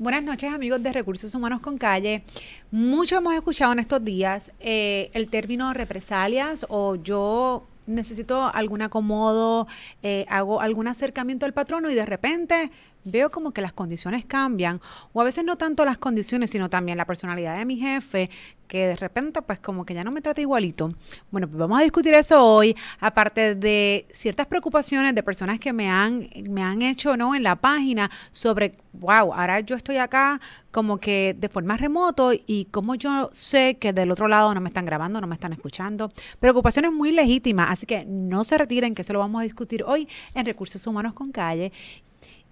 Buenas noches amigos de Recursos Humanos con Calle. Mucho hemos escuchado en estos días eh, el término represalias o yo necesito algún acomodo, eh, hago algún acercamiento al patrono y de repente veo como que las condiciones cambian, o a veces no tanto las condiciones, sino también la personalidad de mi jefe, que de repente pues como que ya no me trata igualito. Bueno, pues vamos a discutir eso hoy, aparte de ciertas preocupaciones de personas que me han, me han hecho ¿no? en la página sobre, wow, ahora yo estoy acá como que de forma remoto y como yo sé que del otro lado no me están grabando, no me están escuchando. Preocupaciones muy legítimas, así que no se retiren, que eso lo vamos a discutir hoy en Recursos Humanos con Calle.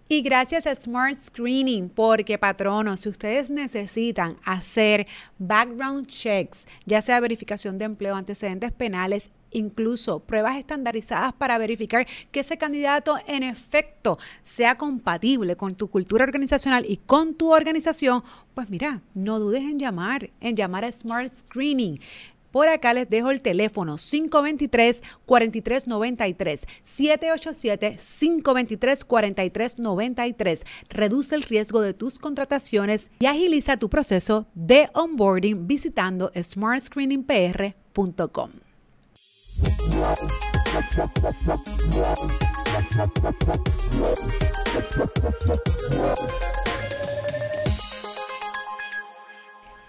Y gracias a Smart Screening, porque patronos, si ustedes necesitan hacer background checks, ya sea verificación de empleo, antecedentes penales, incluso pruebas estandarizadas para verificar que ese candidato en efecto sea compatible con tu cultura organizacional y con tu organización, pues mira, no dudes en llamar, en llamar a Smart Screening. Por acá les dejo el teléfono 523-4393, 787-523-4393. Reduce el riesgo de tus contrataciones y agiliza tu proceso de onboarding visitando smartscreeningpr.com.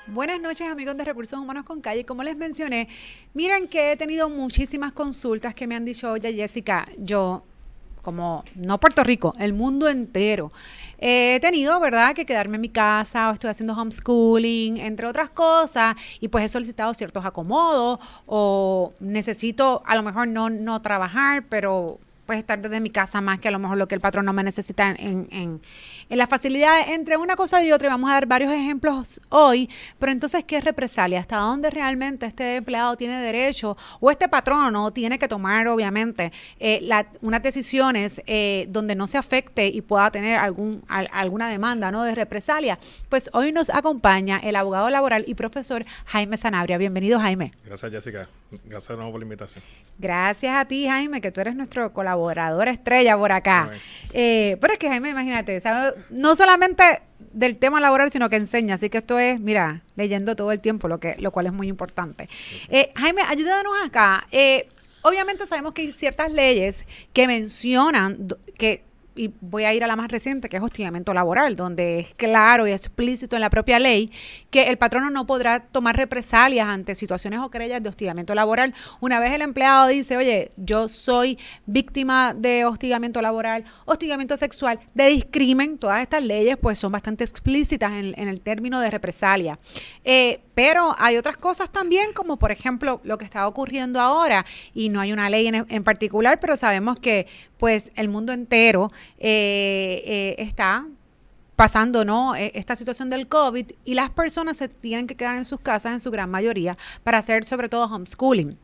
Buenas noches amigos de Recursos Humanos con Calle. Como les mencioné, miren que he tenido muchísimas consultas que me han dicho, oye Jessica, yo como no Puerto Rico, el mundo entero. he tenido, ¿verdad?, que quedarme en mi casa o estoy haciendo homeschooling, entre otras cosas, y pues he solicitado ciertos acomodos o necesito a lo mejor no, no trabajar, pero pues estar desde mi casa más que a lo mejor lo que el patrón no me necesita en, en, en las facilidades entre una cosa y otra. Y vamos a dar varios ejemplos hoy, pero entonces, ¿qué es represalia? ¿Hasta dónde realmente este empleado tiene derecho o este patrón no tiene que tomar, obviamente, eh, unas decisiones eh, donde no se afecte y pueda tener algún, alguna demanda ¿no? de represalia? Pues hoy nos acompaña el abogado laboral y profesor Jaime Sanabria. Bienvenido, Jaime. Gracias, Jessica. Gracias de nuevo por la invitación. Gracias a ti, Jaime, que tú eres nuestro colaborador estrella por acá. Eh, pero es que, Jaime, imagínate, no solamente del tema laboral, sino que enseña. Así que esto es, mira, leyendo todo el tiempo, lo, que, lo cual es muy importante. Eh, Jaime, ayúdanos acá. Eh, obviamente sabemos que hay ciertas leyes que mencionan que y voy a ir a la más reciente, que es hostigamiento laboral, donde es claro y explícito en la propia ley que el patrono no podrá tomar represalias ante situaciones o querellas de hostigamiento laboral. Una vez el empleado dice, oye, yo soy víctima de hostigamiento laboral, hostigamiento sexual, de discrimen, todas estas leyes pues son bastante explícitas en, el término de represalia. Eh, pero hay otras cosas también, como por ejemplo lo que está ocurriendo ahora, y no hay una ley en, en particular, pero sabemos que pues el mundo entero eh, eh, está pasando ¿no? E, esta situación del COVID y las personas se tienen que quedar en sus casas en su gran mayoría para hacer sobre todo homeschooling.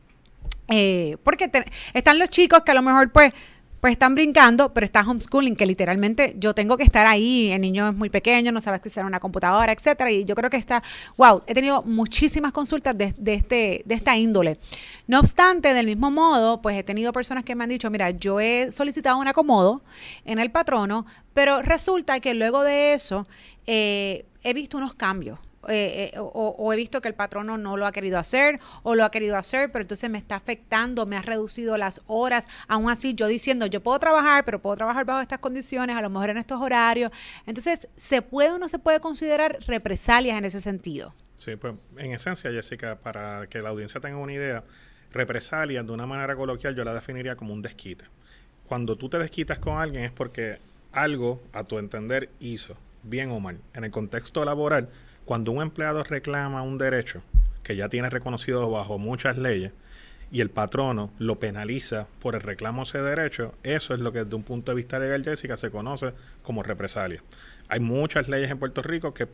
Eh, porque están los chicos que a lo mejor pues pues están brincando, pero está homeschooling, que literalmente yo tengo que estar ahí, el niño es muy pequeño, no sabe utilizar una computadora, etcétera, y yo creo que está, wow, he tenido muchísimas consultas de, este, de esta índole. No obstante, del mismo modo, pues he tenido personas que me han dicho, mira, yo he solicitado un acomodo en el patrono, pero resulta que luego de eso eh, he visto unos cambios. Eh, eh, o, he visto que el patrono no lo ha querido hacer o lo ha querido hacer, pero entonces me está afectando, me ha reducido las horas. Aún así, yo diciendo, yo puedo trabajar, pero puedo trabajar bajo estas condiciones, a lo mejor en estos horarios. Entonces, ¿se puede o no se puede considerar represalias en ese sentido? Sí, pues en esencia, Jessica, para que la audiencia tenga una idea, represalias de una manera coloquial yo la definiría como un desquite. Cuando tú te desquitas con alguien es porque algo, a tu entender, hizo, bien o mal. En el contexto laboral, cuando un empleado reclama un derecho que ya tiene reconocido bajo muchas leyes y el patrono lo penaliza por el reclamo de ese derecho, eso es lo que desde un punto de vista legal, Jessica, se conoce como represalia. Hay muchas leyes en Puerto Rico que,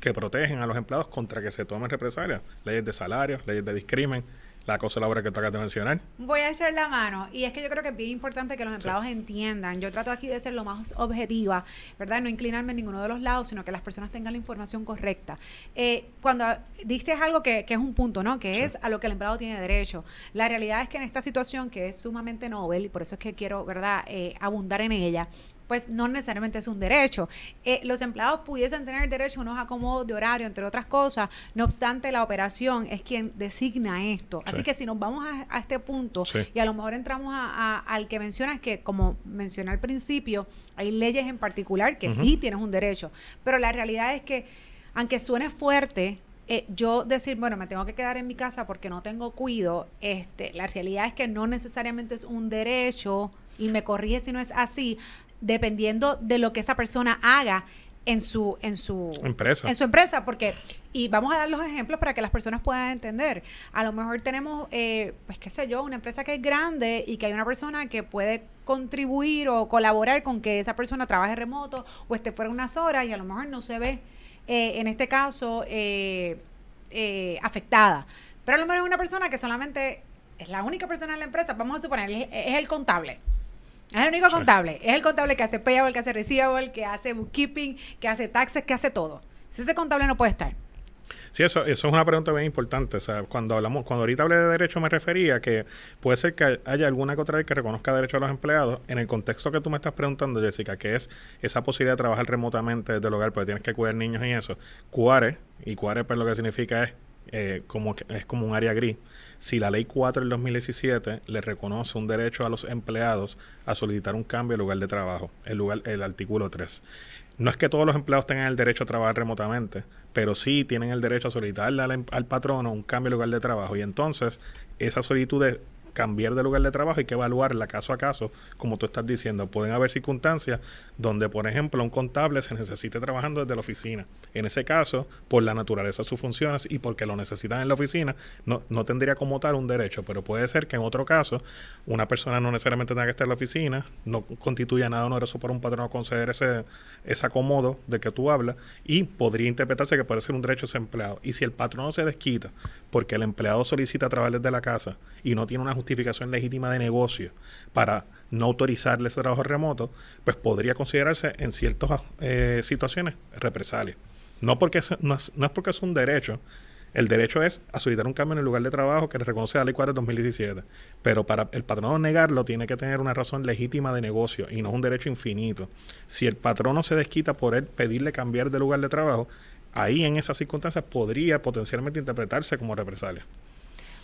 que protegen a los empleados contra que se tomen represalias. Leyes de salarios, leyes de discrimen, la cosa laboral que toca de mencionar. Voy a hacer la mano. Y es que yo creo que es bien importante que los empleados entiendan. Yo trato aquí de ser lo más objetiva, ¿verdad? No inclinarme en ninguno de los lados, sino que las personas tengan la información correcta. Eh, cuando dices algo que, es un punto, ¿no? Que es a lo que el empleado tiene derecho. La realidad es que en esta situación, que es sumamente novel, y por eso es que quiero, ¿verdad?, eh, abundar en ella, pues no necesariamente es un derecho. Eh, los empleados pudiesen tener derecho a unos acomodos de horario, entre otras cosas, no obstante la operación es quien designa esto. Así que si nos vamos a, este punto y a lo mejor entramos al que mencionas que, como mencioné al principio, hay leyes en particular que sí tienes un derecho, pero la realidad es que, aunque suene fuerte, eh, yo decir, bueno, me tengo que quedar en mi casa porque no tengo cuido, este, la realidad es que no necesariamente es un derecho, y me corrige si no es así, dependiendo de lo que esa persona haga en su en su empresa en su empresa porque y vamos a dar los ejemplos para que las personas puedan entender a lo mejor tenemos eh, pues qué sé yo una empresa que es grande y que hay una persona que puede contribuir o colaborar con que esa persona trabaje remoto o esté fuera unas horas y a lo mejor no se ve eh, en este caso, eh, eh, afectada. Pero a lo mejor es una persona que solamente es la única persona en la empresa, vamos a suponer, es, el contable. Es el único contable. Es el contable que hace payable, que hace receivable, que hace bookkeeping, que hace taxes, que hace todo. Si ese contable no puede estar. Sí, eso, eso es una pregunta bien importante. O sea, cuando hablamos, cuando ahorita hablé de derecho me refería que puede ser que haya alguna que otra ley que reconozca derecho a los empleados. En el contexto que tú me estás preguntando, Jessica, que es esa posibilidad de trabajar remotamente desde el hogar, porque tienes que cuidar niños y eso. CUARE, y CUARE pues lo que significa es eh, como que es como un área gris. Si la ley 4 del 2017 le reconoce un derecho a los empleados a solicitar un cambio de lugar de trabajo, el, lugar, el artículo 3. No es que todos los empleados tengan el derecho a trabajar remotamente, pero sí tienen el derecho a solicitarle al, al patrono un cambio de lugar de trabajo. Y entonces esa solicitud de cambiar de lugar de trabajo hay que evaluarla caso a caso, como tú estás diciendo. Pueden haber circunstancias donde, por ejemplo, un contable se necesite trabajando desde la oficina. En ese caso, por la naturaleza de sus funciones y porque lo necesitan en la oficina, no, no tendría como tal un derecho, pero puede ser que en otro caso una persona no necesariamente tenga que estar en la oficina, no constituya nada oneroso para un patrón conceder ese, ese acomodo de que tú hablas y podría interpretarse que puede ser un derecho ese empleado. Y si el patrón no se desquita porque el empleado solicita trabajar desde la casa y no tiene una justificación legítima de negocio para no autorizarle ese trabajo remoto, pues podría considerarse en ciertas eh, situaciones represalia. No, porque no, es, porque es un derecho, el derecho es a solicitar un cambio en el lugar de trabajo que le reconoce la ley 4 de 2017. Pero para el patrono negarlo tiene que tener una razón legítima de negocio y no es un derecho infinito. Si el patrono se desquita por él pedirle cambiar de lugar de trabajo, ahí en esas circunstancias podría potencialmente interpretarse como represalia.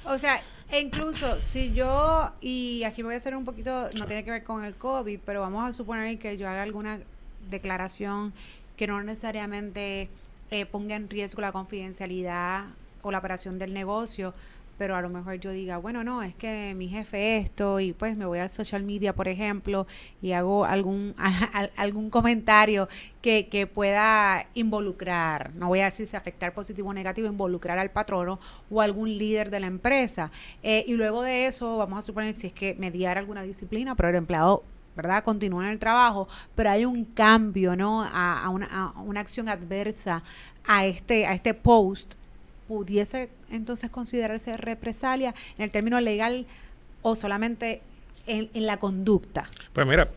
O sea, incluso si yo, y aquí voy a hacer un poquito, no tiene que ver con el COVID, pero vamos a suponer que yo haga alguna declaración que no necesariamente eh, ponga en riesgo la confidencialidad o la operación del negocio, pero a lo mejor yo diga, bueno, no, es que mi jefe esto y pues me voy al social media, por ejemplo, y hago algún, algún comentario que, que pueda involucrar, no voy a decir si afectar positivo o negativo, involucrar al patrono o algún líder de la empresa. Eh, y luego de eso, vamos a suponer si es que mediar alguna disciplina, pero el empleado ¿verdad? Continúa en el trabajo, pero hay un cambio, ¿no? A, una, acción adversa a este, a este post pudiese entonces considerarse represalia en el término legal o solamente en, la conducta? Pues mira,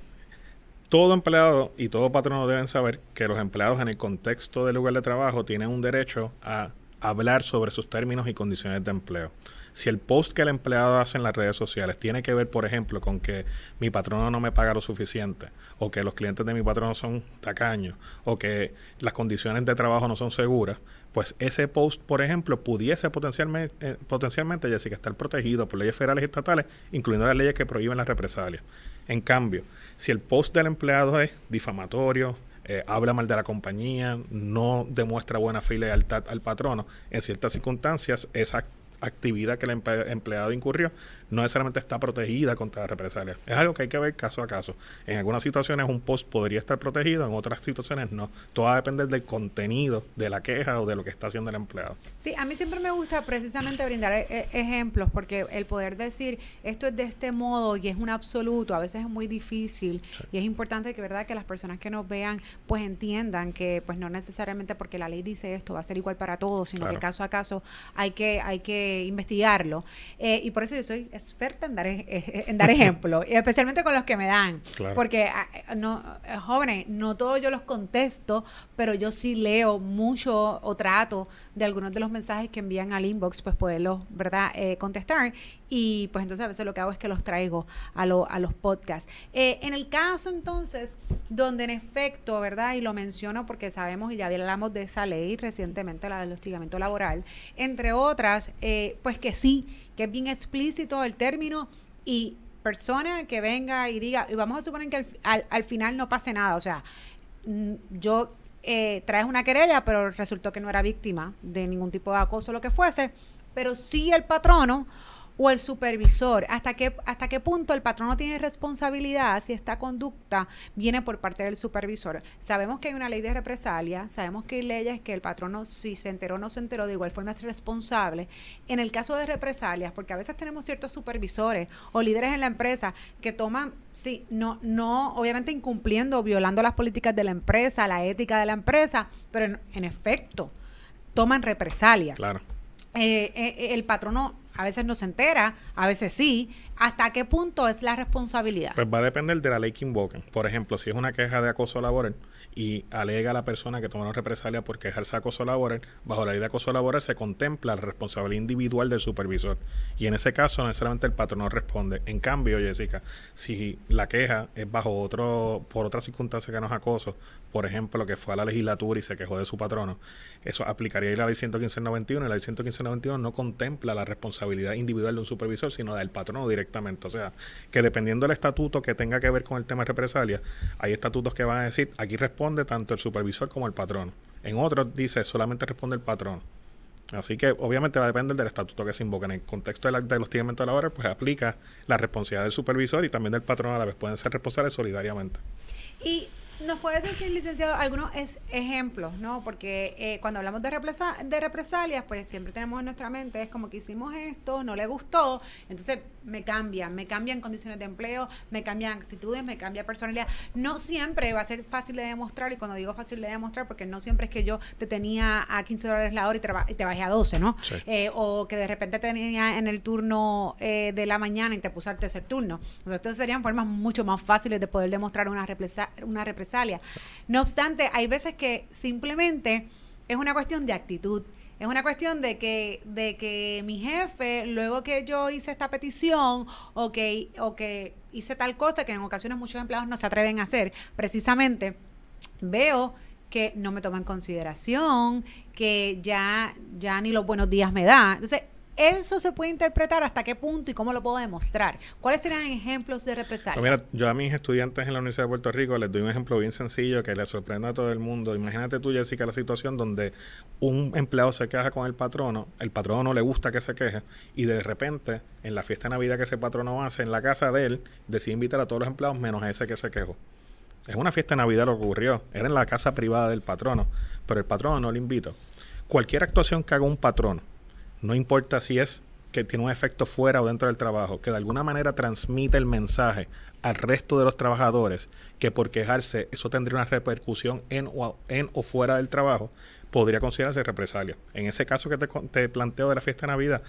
todo empleado y todo patrono deben saber que los empleados en el contexto del lugar de trabajo tienen un derecho a hablar sobre sus términos y condiciones de empleo. Si el post que el empleado hace en las redes sociales tiene que ver, por ejemplo, con que mi patrono no me paga lo suficiente, o que los clientes de mi patrono son tacaños, o que las condiciones de trabajo no son seguras, pues ese post, por ejemplo, pudiese potencialmente, eh, potencialmente estar protegido por leyes federales y estatales, incluyendo las leyes que prohíben las represalias. En cambio, si el post del empleado es difamatorio, eh, habla mal de la compañía, no demuestra buena fe y lealtad al patrono, en ciertas circunstancias esa actividad que el empleado incurrió no necesariamente está protegida contra la represalia. Es algo que hay que ver caso a caso. En algunas situaciones un post podría estar protegido, en otras situaciones no. Todo va a depender del contenido de la queja o de lo que está haciendo el empleado. Sí, a mí siempre me gusta precisamente brindar e-, e-, ejemplos porque el poder decir esto es de este modo y es un absoluto, a veces es muy difícil y es importante que verdad que las personas que nos vean pues entiendan que pues no necesariamente porque la ley dice esto va a ser igual para todos, sino que caso a caso hay que hay que investigarlo. Eh, y por eso yo soy experta en dar, en dar ejemplos, y especialmente con los que me dan. Porque ah, no, jóvenes, no todos yo los contesto, pero yo sí leo mucho o trato de algunos de los mensajes que envían al inbox, pues poderlos, ¿verdad?, eh, contestar. Y pues entonces a veces lo que hago es que los traigo a, a los podcasts. Eh, en el caso entonces, donde en efecto, ¿verdad? Y lo menciono porque sabemos y ya hablamos de esa ley recientemente, la del hostigamiento laboral, entre otras, eh, pues que sí, que es bien explícito el término y persona que venga y diga, y vamos a suponer que al, al, final no pase nada, o sea, mm, yo eh, traes una querella, pero resultó que no era víctima de ningún tipo de acoso, lo que fuese, pero sí el patrono o el supervisor, hasta qué, hasta qué punto el patrón no tiene responsabilidad si esta conducta viene por parte del supervisor. Sabemos que hay una ley de represalia, sabemos que hay leyes que el patrono, si se enteró o no se enteró, de igual forma es responsable. En el caso de represalias, porque a veces tenemos ciertos supervisores o líderes en la empresa que toman, sí, no, no, obviamente incumpliendo, violando las políticas de la empresa, la ética de la empresa, pero en, efecto, toman represalia. Claro. Eh, eh, el patrono a veces no se entera, a veces sí. ¿Hasta qué punto es la responsabilidad? Pues va a depender de la ley que invoquen. Por ejemplo, si es una queja de acoso laboral y alega a la persona que tomaron represalia por quejarse de acoso laboral, bajo la ley de acoso laboral se contempla la responsabilidad individual del supervisor. Y en ese caso, necesariamente el patrón responde. En cambio, Jessica, si la queja es bajo otro, por otra circunstancia que no es acoso, por ejemplo, que fue a la legislatura y se quejó de su patrono, eso aplicaría la ley 11591 y la ley 11591 no contempla la responsabilidad individual de un supervisor, sino del patrono directamente. O sea, que dependiendo del estatuto que tenga que ver con el tema de represalia, hay estatutos que van a decir, aquí responde tanto el supervisor como el patrono. En otros dice, solamente responde el patrono. Así que obviamente va a depender del estatuto que se invoque. En el contexto del, del hostigamiento laboral, pues aplica la responsabilidad del supervisor y también del patrono a la vez. Pueden ser responsables solidariamente. Y ¿Nos puedes decir, licenciado, algunos ejemplos, ¿no? Porque eh, cuando hablamos de, de represalias, pues siempre tenemos en nuestra mente, es como que hicimos esto, no le gustó, entonces me cambian, me cambian condiciones de empleo, me cambian actitudes, me cambia personalidad. No siempre va a ser fácil de demostrar, y cuando digo fácil de demostrar, porque no siempre es que yo te tenía a 15 dólares la hora y, te bajé a 12, ¿no? Eh, o que de repente te tenía en el turno eh, de la mañana y te puse al tercer turno. Entonces, entonces serían formas mucho más fáciles de poder demostrar una, represa una represalia no obstante, hay veces que simplemente es una cuestión de actitud. Es una cuestión de que, de que mi jefe, luego que yo hice esta petición o que, o que hice tal cosa que en ocasiones muchos empleados no se atreven a hacer, precisamente veo que no me toma en consideración, que ya, ya ni los buenos días me da. Entonces, eso se puede interpretar hasta qué punto y cómo lo puedo demostrar. ¿Cuáles serían ejemplos de represalia? Pues mira, yo a mis estudiantes en la Universidad de Puerto Rico les doy un ejemplo bien sencillo que les sorprende a todo el mundo. Imagínate tú, Jessica, la situación donde un empleado se queja con el patrono, el patrono no le gusta que se queje y de repente en la fiesta de Navidad que ese patrono hace en la casa de él, decide invitar a todos los empleados menos a ese que se quejó. Es una fiesta de Navidad lo que ocurrió. Era en la casa privada del patrono, pero el patrono no le invitó. Cualquier actuación que haga un patrono no importa si es que tiene un efecto fuera o dentro del trabajo, que de alguna manera transmite el mensaje al resto de los trabajadores que por quejarse eso tendría una repercusión en o, en o fuera del trabajo, podría considerarse represalia. En ese caso que te, te planteo de la fiesta de Navidad,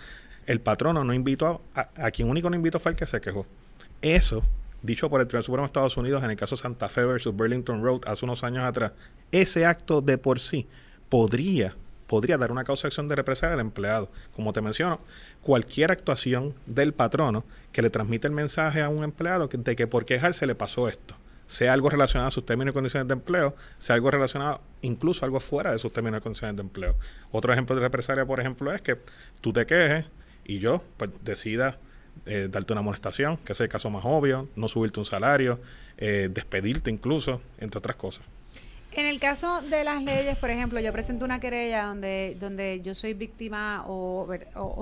el patrono no invitó, a, a, quien único no invitó fue el que se quejó. Eso, dicho por el Tribunal Supremo de Estados Unidos en el caso Santa Fe versus Burlington Road hace unos años atrás, ese acto de por sí podría podría dar una causa de acción de represalia al empleado. Como te menciono, cualquier actuación del patrono que le transmite el mensaje a un empleado de que por quejarse le pasó esto, sea algo relacionado a sus términos y condiciones de empleo, sea algo relacionado incluso algo fuera de sus términos y condiciones de empleo. Otro ejemplo de represalia, por ejemplo, es que tú te quejes y yo pues decida eh, darte una amonestación, que es el caso más obvio, no subirte un salario, eh, despedirte incluso, entre otras cosas. En el caso de las leyes, por ejemplo, yo presento una querella donde, donde yo soy víctima o,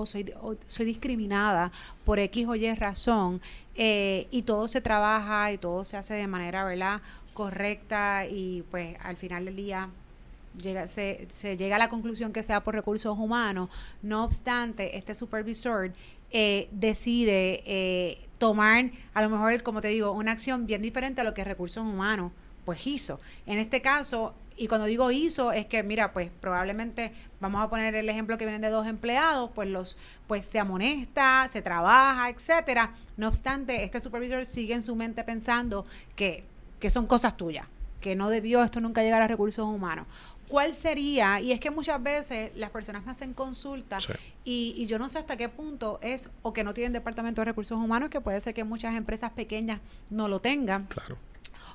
soy, soy discriminada por X o Y razón eh, y todo se trabaja y todo se hace de manera ¿verdad? correcta y pues al final del día llega, se, se llega a la conclusión que sea por recursos humanos. No obstante, este supervisor eh, decide eh, tomar, a lo mejor, como te digo, una acción bien diferente a lo que es recursos humanos pues hizo. En este caso, y cuando digo hizo, es que, mira, pues probablemente, vamos a poner el ejemplo que vienen de dos empleados, pues los, pues se amonesta, se trabaja, etcétera. No obstante, este supervisor sigue en su mente pensando que, que son cosas tuyas, que no debió esto nunca llegar a recursos humanos. ¿Cuál sería? Y es que muchas veces las personas me hacen consultas y, y, yo no sé hasta qué punto es o que no tienen departamento de recursos humanos, que puede ser que muchas empresas pequeñas no lo tengan. Claro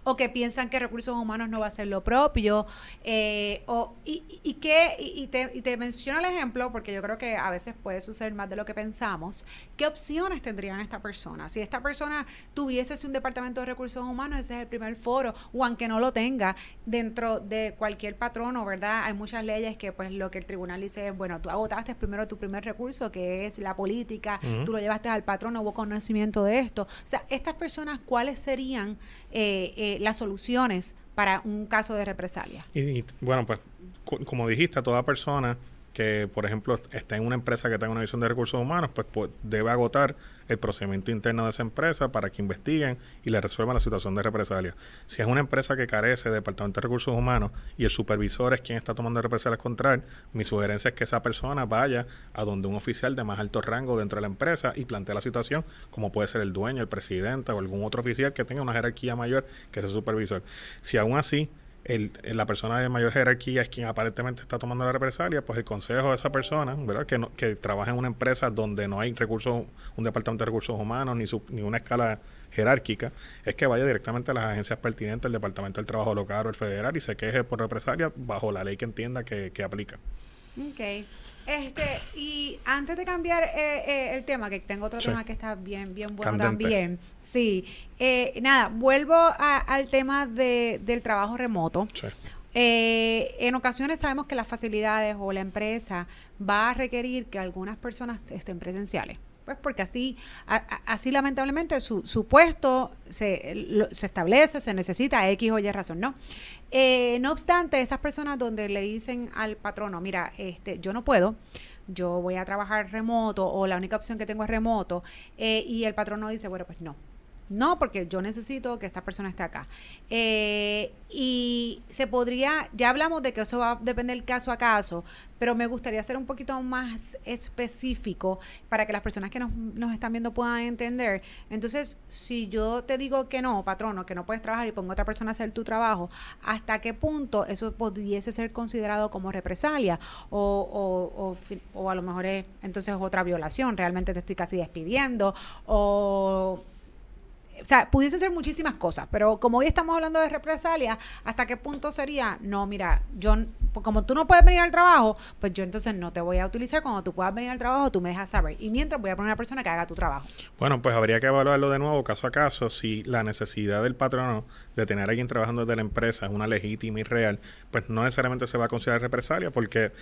o que piensan que recursos humanos no va a ser lo propio, eh, o, y, y, que, y, te, y te menciono el ejemplo, porque yo creo que a veces puede suceder más de lo que pensamos, ¿qué opciones tendrían esta persona? Si esta persona tuviese un departamento de recursos humanos, ese es el primer foro, o aunque no lo tenga, dentro de cualquier patrono, ¿verdad? Hay muchas leyes que pues lo que el tribunal dice es, bueno, tú agotaste primero tu primer recurso, que es la política, tú lo llevaste al patrón, hubo conocimiento de esto. O sea, estas personas, ¿cuáles serían eh, eh, las soluciones para un caso de represalia. Y, bueno, pues como dijiste, toda persona que, por ejemplo, está en una empresa que tenga una visión de recursos humanos, pues, pues, debe agotar el procedimiento interno de esa empresa para que investiguen y le resuelvan la situación de represalia. Si es una empresa que carece de departamento de recursos humanos y el supervisor es quien está tomando represalias contra él, mi sugerencia es que esa persona vaya a donde un oficial de más alto rango dentro de la empresa y plantee la situación, como puede ser el dueño, el presidente o algún otro oficial que tenga una jerarquía mayor que ese supervisor. Si aún así el, la persona de mayor jerarquía es quien aparentemente está tomando la represalia, pues el consejo de esa persona, ¿verdad? Que, que trabaja en una empresa donde no hay recursos, un departamento de recursos humanos ni, ni una escala jerárquica, es que vaya directamente a las agencias pertinentes, el Departamento del Trabajo local o el federal y se queje por represalia bajo la ley que entienda que, que aplica. Ok. Este, y antes de cambiar eh, eh, el tema, que tengo otro tema que está bien, bien bueno también. Sí. Eh, nada, vuelvo al tema de, del trabajo remoto. en ocasiones sabemos que las facilidades o la empresa va a requerir que algunas personas estén presenciales. Pues porque así, así lamentablemente su, su puesto se, se, establece, se necesita X o Y razón, ¿no? Eh, no obstante, esas personas donde le dicen al patrono, mira, este, yo no puedo, yo voy a trabajar remoto o la única opción que tengo es remoto, eh, y el patrono dice, bueno, pues no, no, porque yo necesito que esta persona esté acá. Eh, y se podría, ya hablamos de que eso va a depender caso a caso, pero me gustaría ser un poquito más específico para que las personas que nos, nos están viendo puedan entender. Entonces, si yo te digo que no, patrono, que no puedes trabajar y pongo a otra persona a hacer tu trabajo, ¿hasta qué punto eso pudiese ser considerado como represalia? O, o, o, o a lo mejor es entonces otra violación, realmente te estoy casi despidiendo, o o sea, pudiese ser muchísimas cosas, pero como hoy estamos hablando de represalia, ¿hasta qué punto sería? No, mira, yo, como tú no puedes venir al trabajo, pues yo entonces no te voy a utilizar. Cuando tú puedas venir al trabajo, tú me dejas saber. Y mientras voy a poner una persona que haga tu trabajo. Bueno, pues habría que evaluarlo de nuevo caso a caso si la necesidad del patrono de tener a alguien trabajando desde la empresa es una legítima y real, pues no necesariamente se va a considerar represalia porque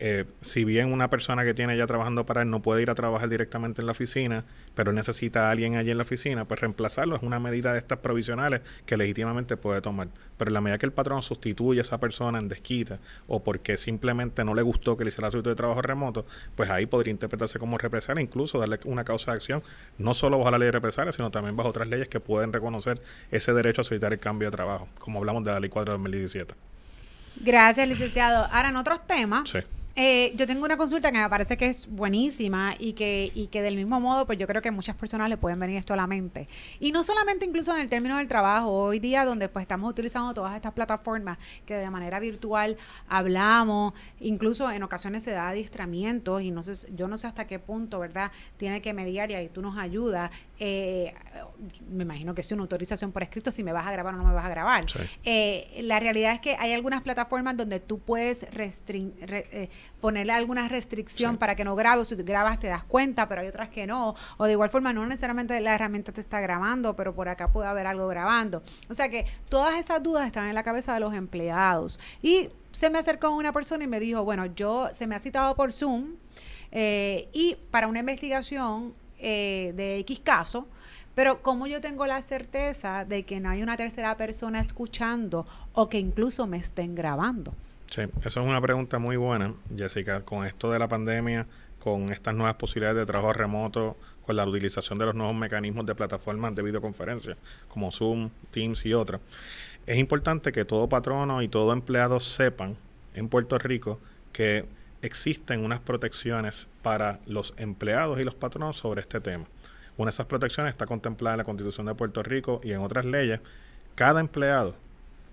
eh, si bien una persona que tiene ya trabajando para él no puede ir a trabajar directamente en la oficina, pero necesita a alguien allí en la oficina, pues reemplazarlo es una medida de estas provisionales que legítimamente puede tomar. Pero en la medida que el patrón sustituye a esa persona en desquita o porque simplemente no le gustó que le hiciera su de trabajo remoto, pues ahí podría interpretarse como represalia, incluso darle una causa de acción, no solo bajo la ley de represalia, sino también bajo otras leyes que pueden reconocer ese derecho a solicitar el cambio de trabajo, como hablamos de la ley 4 de 2017. Gracias, licenciado. Ahora, en otros temas. Sí eh, yo tengo una consulta que me parece que es buenísima y que, y que del mismo modo, pues yo creo que muchas personas le pueden venir esto a la mente. Y no solamente incluso en el término del trabajo, hoy día donde pues estamos utilizando todas estas plataformas que de manera virtual hablamos, incluso en ocasiones se da adiestramientos y no sé, yo no sé hasta qué punto, ¿verdad? Tiene que mediar y ahí tú nos ayudas. Eh, me imagino que es una autorización por escrito si me vas a grabar o no me vas a grabar. Eh, la realidad es que hay algunas plataformas donde tú puedes restringir ponerle alguna restricción para que no grabes, si grabas te das cuenta, pero hay otras que no, o de igual forma no necesariamente la herramienta te está grabando, pero por acá puede haber algo grabando. O sea que todas esas dudas están en la cabeza de los empleados. Y se me acercó una persona y me dijo, bueno, yo se me ha citado por Zoom eh, y para una investigación eh, de X caso, pero ¿cómo yo tengo la certeza de que no hay una tercera persona escuchando o que incluso me estén grabando? Sí, esa es una pregunta muy buena, Jessica. Con esto de la pandemia, con estas nuevas posibilidades de trabajo remoto, con la utilización de los nuevos mecanismos de plataformas de videoconferencia, como Zoom, Teams y otras, es importante que todo patrono y todo empleado sepan en Puerto Rico que existen unas protecciones para los empleados y los patronos sobre este tema. Una de esas protecciones está contemplada en la Constitución de Puerto Rico y en otras leyes. Cada empleado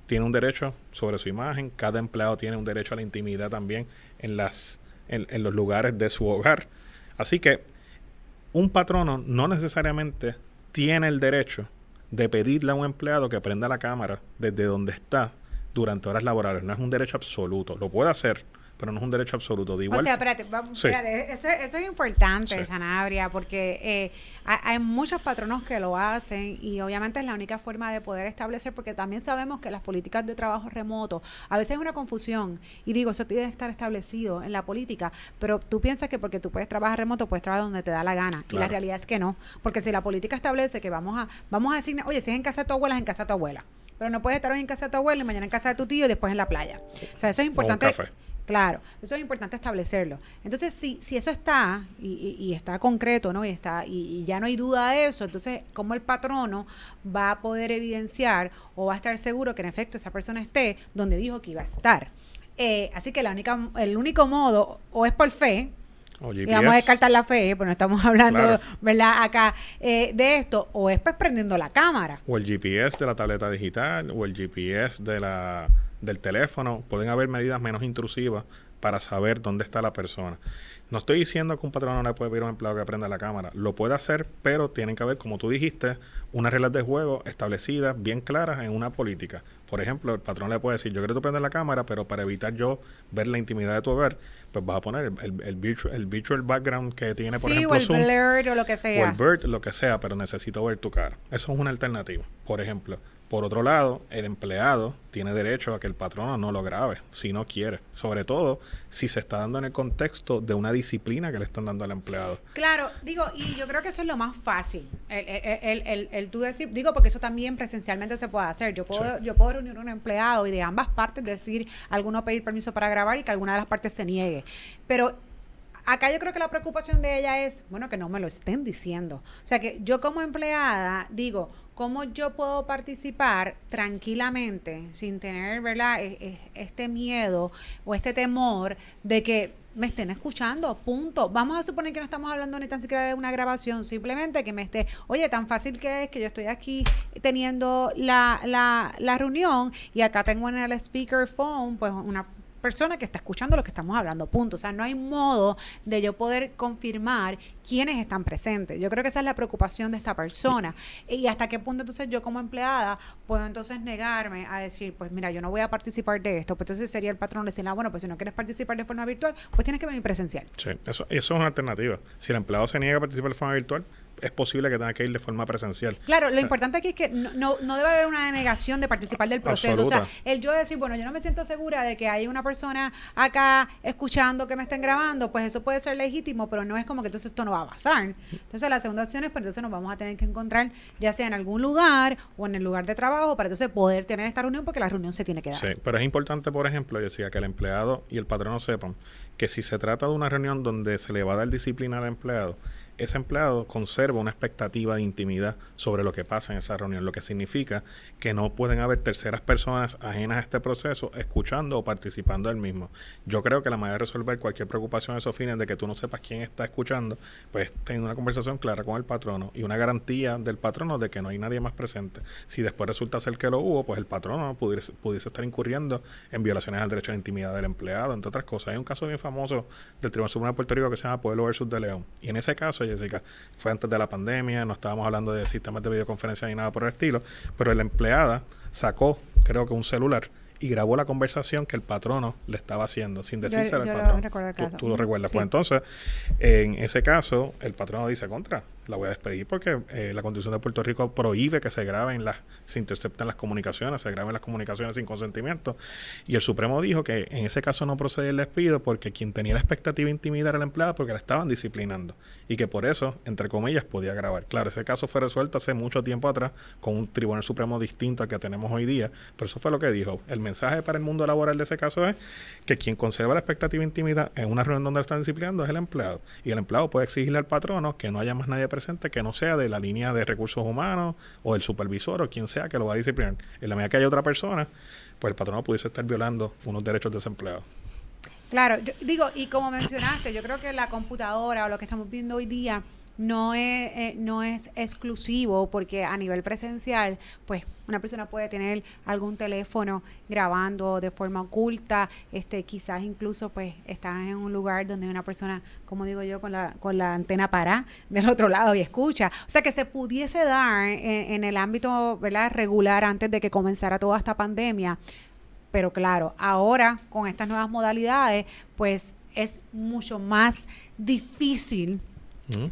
tiene un derecho sobre su imagen, cada empleado tiene un derecho a la intimidad también en, los lugares de su hogar. Así que un patrono no necesariamente tiene el derecho de pedirle a un empleado que prenda la cámara desde donde está durante horas laborales. No es un derecho absoluto. Lo puede hacer, pero no es un derecho absoluto. De igual, o sea, espérate, eso, es importante, Sanabria, porque eh, hay, muchos patronos que lo hacen y obviamente es la única forma de poder establecer, porque también sabemos que las políticas de trabajo remoto, a veces es una confusión, y digo, eso tiene que estar establecido en la política, pero tú piensas que porque tú puedes trabajar remoto, puedes trabajar donde te da la gana, y la realidad es que no, porque si la política establece que vamos a, vamos a decir, oye, si es en casa de tu abuela, es en casa de tu abuela, pero no puedes estar hoy en casa de tu abuela y mañana en casa de tu tío y después en la playa. O sea, eso es importante. Claro, eso es importante establecerlo. Entonces, si, si eso está y, está concreto, ¿no? Y está y, ya no hay duda de eso, entonces, ¿cómo el patrono va a poder evidenciar o va a estar seguro que en efecto esa persona esté donde dijo que iba a estar? Eh, así que la única, el único modo o es por fe, y vamos a descartar la fe, pues no estamos hablando, ¿verdad? Acá eh, de esto, o es pues prendiendo la cámara. O el GPS de la tableta digital, o el GPS de la del teléfono, pueden haber medidas menos intrusivas para saber dónde está la persona. No estoy diciendo que un patrón no le puede pedir a un empleado que prenda la cámara. Lo puede hacer, pero tienen que haber, como tú dijiste, unas reglas de juego establecidas, bien claras en una política. Por ejemplo, el patrón le puede decir, yo quiero que tú prendas la cámara, pero para evitar yo ver la intimidad de tu hogar, pues vas a poner el, el, virtual, el virtual background que tiene, por ejemplo, o el blur o lo que sea. O el blur, lo que sea, pero necesito ver tu cara. Eso es una alternativa. Por ejemplo, por otro lado, el empleado tiene derecho a que el patrono no lo grabe si no quiere, sobre todo si se está dando en el contexto de una disciplina que le están dando al empleado. Claro, digo, y yo creo que eso es lo más fácil, el, el, el, tú decir, digo, porque eso también presencialmente se puede hacer. Yo puedo, yo puedo reunir a un empleado y de ambas partes decir, alguno pedir permiso para grabar y que alguna de las partes se niegue. Pero acá yo creo que la preocupación de ella es, bueno, que no me lo estén diciendo. O sea, que yo como empleada digo, ¿cómo yo puedo participar tranquilamente sin tener, ¿verdad?, e, e, este miedo o este temor de que me estén escuchando, punto. Vamos a suponer que no estamos hablando ni tan siquiera de una grabación, simplemente que me esté, oye, tan fácil que es que yo estoy aquí teniendo la, la, la reunión y acá tengo en el speakerphone, pues una persona que está escuchando lo que estamos hablando, punto. O sea, no hay modo de yo poder confirmar quiénes están presentes. Yo creo que esa es la preocupación de esta persona. Y hasta qué punto entonces yo como empleada puedo entonces negarme a decir, pues mira, yo no voy a participar de esto. Pues entonces sería el patrón decirle, ah, bueno, pues si no quieres participar de forma virtual, pues tienes que venir presencial. Sí, eso, eso es una alternativa. Si el empleado se niega a participar de forma virtual, es posible que tenga que ir de forma presencial. Claro, lo importante aquí es que no, no, debe haber una denegación de participar del proceso. O sea, el yo decir, bueno, yo no me siento segura de que hay una persona acá escuchando que me estén grabando, pues eso puede ser legítimo, pero no es como que entonces esto no va a pasar. Entonces la segunda opción es, pues entonces nos vamos a tener que encontrar ya sea en algún lugar o en el lugar de trabajo para entonces poder tener esta reunión porque la reunión se tiene que dar. Sí, pero es importante, por ejemplo, decía que el empleado y el patrono sepan que si se trata de una reunión donde se le va a dar disciplina al empleado, ese empleado conserva una expectativa de intimidad sobre lo que pasa en esa reunión, lo que significa que no pueden haber terceras personas ajenas a este proceso escuchando o participando del mismo. Yo creo que la manera de resolver cualquier preocupación de esos fines de que tú no sepas quién está escuchando, pues tener una conversación clara con el patrono y una garantía del patrono de que no hay nadie más presente. Si después resulta ser que lo hubo, pues el patrono pudiese, estar incurriendo en violaciones al derecho a la intimidad del empleado, entre otras cosas. Hay un caso bien famoso del Tribunal Supremo de Puerto Rico que se llama Pueblo versus de León. Y en ese caso, Jessica, fue antes de la pandemia, no estábamos hablando de sistemas de videoconferencia ni nada por el estilo, pero la empleada sacó, creo que un celular y grabó la conversación que el patrono le estaba haciendo sin decírselo al patrón. Tú, lo recuerdas. Pues entonces, en ese caso, el patrono dice contra la voy a despedir porque eh, la Constitución de Puerto Rico prohíbe que se graben las, se intercepten las comunicaciones, se graben las comunicaciones sin consentimiento. Y el Supremo dijo que en ese caso no procede el despido porque quien tenía la expectativa de intimidar era la empleada porque la estaban disciplinando y que por eso, entre comillas, podía grabar. Claro, ese caso fue resuelto hace mucho tiempo atrás con un Tribunal Supremo distinto al que tenemos hoy día, pero eso fue lo que dijo. El mensaje para el mundo laboral de ese caso es que quien conserva la expectativa de en una reunión donde la están disciplinando es el empleado y el empleado puede exigirle al patrono que no haya más nadie presente que no sea de la línea de recursos humanos o del supervisor o quien sea que lo va a disciplinar. En la medida que haya otra persona, pues el patrono pudiese estar violando unos derechos desempleados. Claro, yo digo, y como mencionaste, yo creo que la computadora o lo que estamos viendo hoy día no es, eh, no es exclusivo porque a nivel presencial, pues una persona puede tener algún teléfono grabando de forma oculta, este quizás incluso pues estás en un lugar donde una persona, como digo yo, con la, con la antena para del otro lado y escucha. O sea que se pudiese dar en, en el ámbito ¿verdad? regular antes de que comenzara toda esta pandemia. Pero claro, ahora con estas nuevas modalidades, pues es mucho más difícil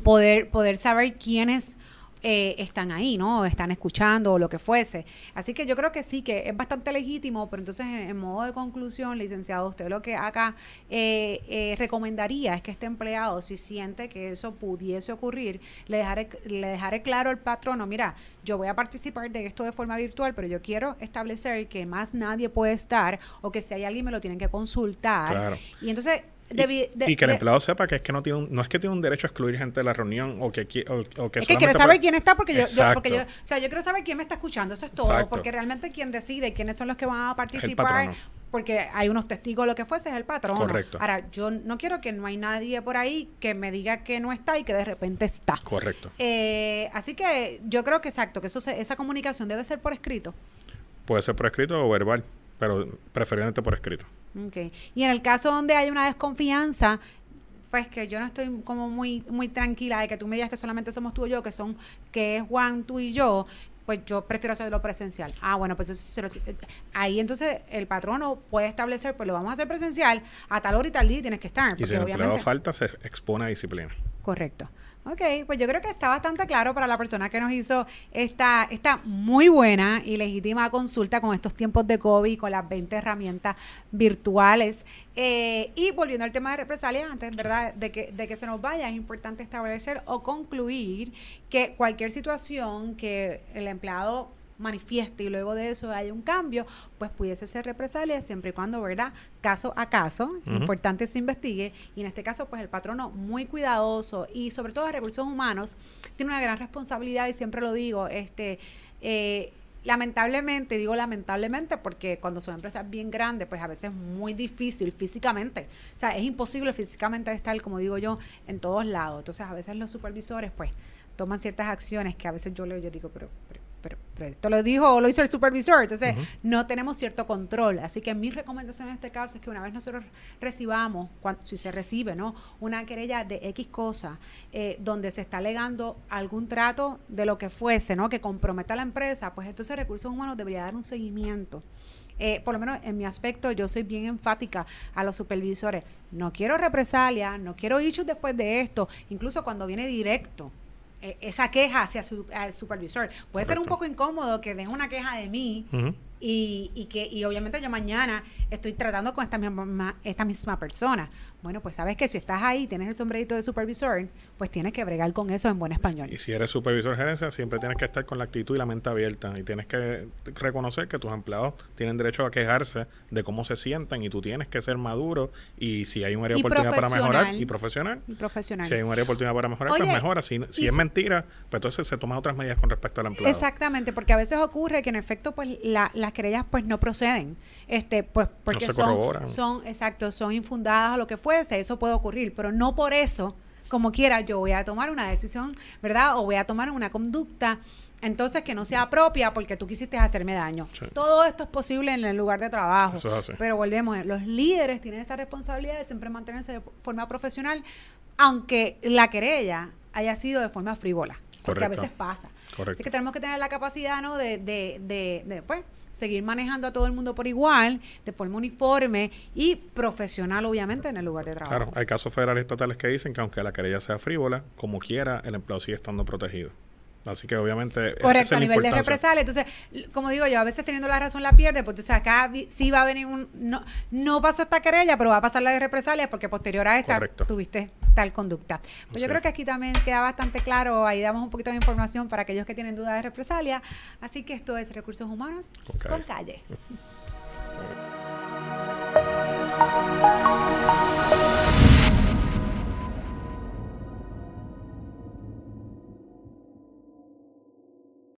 poder, poder saber quiénes eh, están ahí, ¿no? Están escuchando o lo que fuese. Así que yo creo que sí, que es bastante legítimo, pero entonces en, modo de conclusión, licenciado, usted lo que acá eh, eh, recomendaría es que este empleado, si siente que eso pudiese ocurrir, le dejaré, le dejaré claro al patrono, mira, yo voy a participar de esto de forma virtual, pero yo quiero establecer que más nadie puede estar o que si hay alguien me lo tienen que consultar. Y entonces y, que el empleado sepa que es que no tiene no es que tiene un derecho a excluir gente de la reunión o que o, que es que quiere saber quién está porque yo, porque yo o sea yo quiero saber quién me está escuchando eso es todo porque realmente quien decide quiénes son los que van a participar porque hay unos testigos lo que fuese es el patrón correcto. Ahora yo no quiero que no hay nadie por ahí que me diga que no está y que de repente está. Correcto. Eh, así que yo creo que exacto que eso esa comunicación debe ser por escrito. Puede ser por escrito o verbal pero preferiblemente por escrito Okay. Y en el caso donde hay una desconfianza, pues que yo no estoy como muy muy tranquila de que tú me digas que solamente somos tú y yo, que son que es Juan, tú y yo, pues yo prefiero hacerlo presencial. Ah, bueno, pues eso, ahí entonces el patrono puede establecer, pues lo vamos a hacer presencial, a tal hora y tal día tienes que estar. Y si el empleado falta, se expone a disciplina. Correcto. Ok, pues yo creo que está bastante claro para la persona que nos hizo esta, esta muy buena y legítima consulta con estos tiempos de COVID, con las 20 herramientas virtuales. Eh, y volviendo al tema de represalias, antes ¿verdad? De, que, de que se nos vaya, es importante establecer o concluir que cualquier situación que el empleado manifieste y luego de eso haya un cambio, pues pudiese ser represalia siempre y cuando, ¿verdad? Caso a caso, importante se investigue y en este caso, pues el patrono muy cuidadoso y sobre todo de recursos humanos tiene una gran responsabilidad y siempre lo digo, este... Eh, lamentablemente, digo lamentablemente porque cuando son empresas bien grandes, pues a veces es muy difícil físicamente. O sea, es imposible físicamente estar, como digo yo, en todos lados. Entonces, a veces los supervisores, pues, toman ciertas acciones que a veces yo leo, yo digo, pero, pero pero, esto lo dijo o lo hizo el supervisor, entonces no tenemos cierto control. Así que mi recomendación en este caso es que una vez nosotros recibamos, cuando, si se recibe, ¿no? Una querella de X cosa, eh, donde se está alegando algún trato de lo que fuese, ¿no? Que comprometa a la empresa, pues entonces Recursos Humanos debería dar un seguimiento. Eh, por lo menos en mi aspecto, yo soy bien enfática a los supervisores. No quiero represalia, no quiero issues después de esto, incluso cuando viene directo eh, esa queja hacia su al supervisor. Puede ser un poco incómodo que den una queja de mí y, y, que y obviamente yo mañana estoy tratando con esta misma, esta misma persona. Bueno, pues sabes que si estás ahí, tienes el sombrerito de supervisor, pues tienes que bregar con eso en buen español. Y si eres supervisor gerencia, siempre tienes que estar con la actitud y la mente abierta y tienes que reconocer que tus empleados tienen derecho a quejarse de cómo se sienten y tú tienes que ser maduro y si hay un área de oportunidad para mejorar y profesional. Y profesional. Si hay un área de oportunidad para mejorar, pues mejora. Si, si es mentira, pues entonces se toman otras medidas con respecto al empleado. Exactamente, porque a veces ocurre que en efecto pues las querellas pues no proceden. Este, pues porque son, son, exacto, son infundadas o lo que fuese, eso puede ocurrir, pero no por eso, como quiera, yo voy a tomar una decisión, ¿verdad? O voy a tomar una conducta entonces que no sea propia porque tú quisiste hacerme daño. Todo esto es posible en el lugar de trabajo. Pero volvemos, los líderes tienen esa responsabilidad de siempre mantenerse de forma profesional, aunque la querella haya sido de forma frívola. Porque a veces pasa. Así que tenemos que tener la capacidad, ¿no? De, de, de, de pues, seguir manejando a todo el mundo por igual, de forma uniforme y profesional, obviamente, en el lugar de trabajo. Claro, hay casos federales estatales que dicen que aunque la querella sea frívola, como quiera, el empleado sigue estando protegido. Así que obviamente... Correcto, a nivel de represalia. Entonces, como digo yo, a veces teniendo la razón la pierde, pues entonces acá sí va a venir un... No, no pasó esta querella, pero va a pasar la de represalia porque posterior a esta tuviste tal conducta. Pues yo creo que aquí también queda bastante claro, ahí damos un poquito de información para aquellos que tienen dudas de represalia. Así que esto es Recursos Humanos Con calle.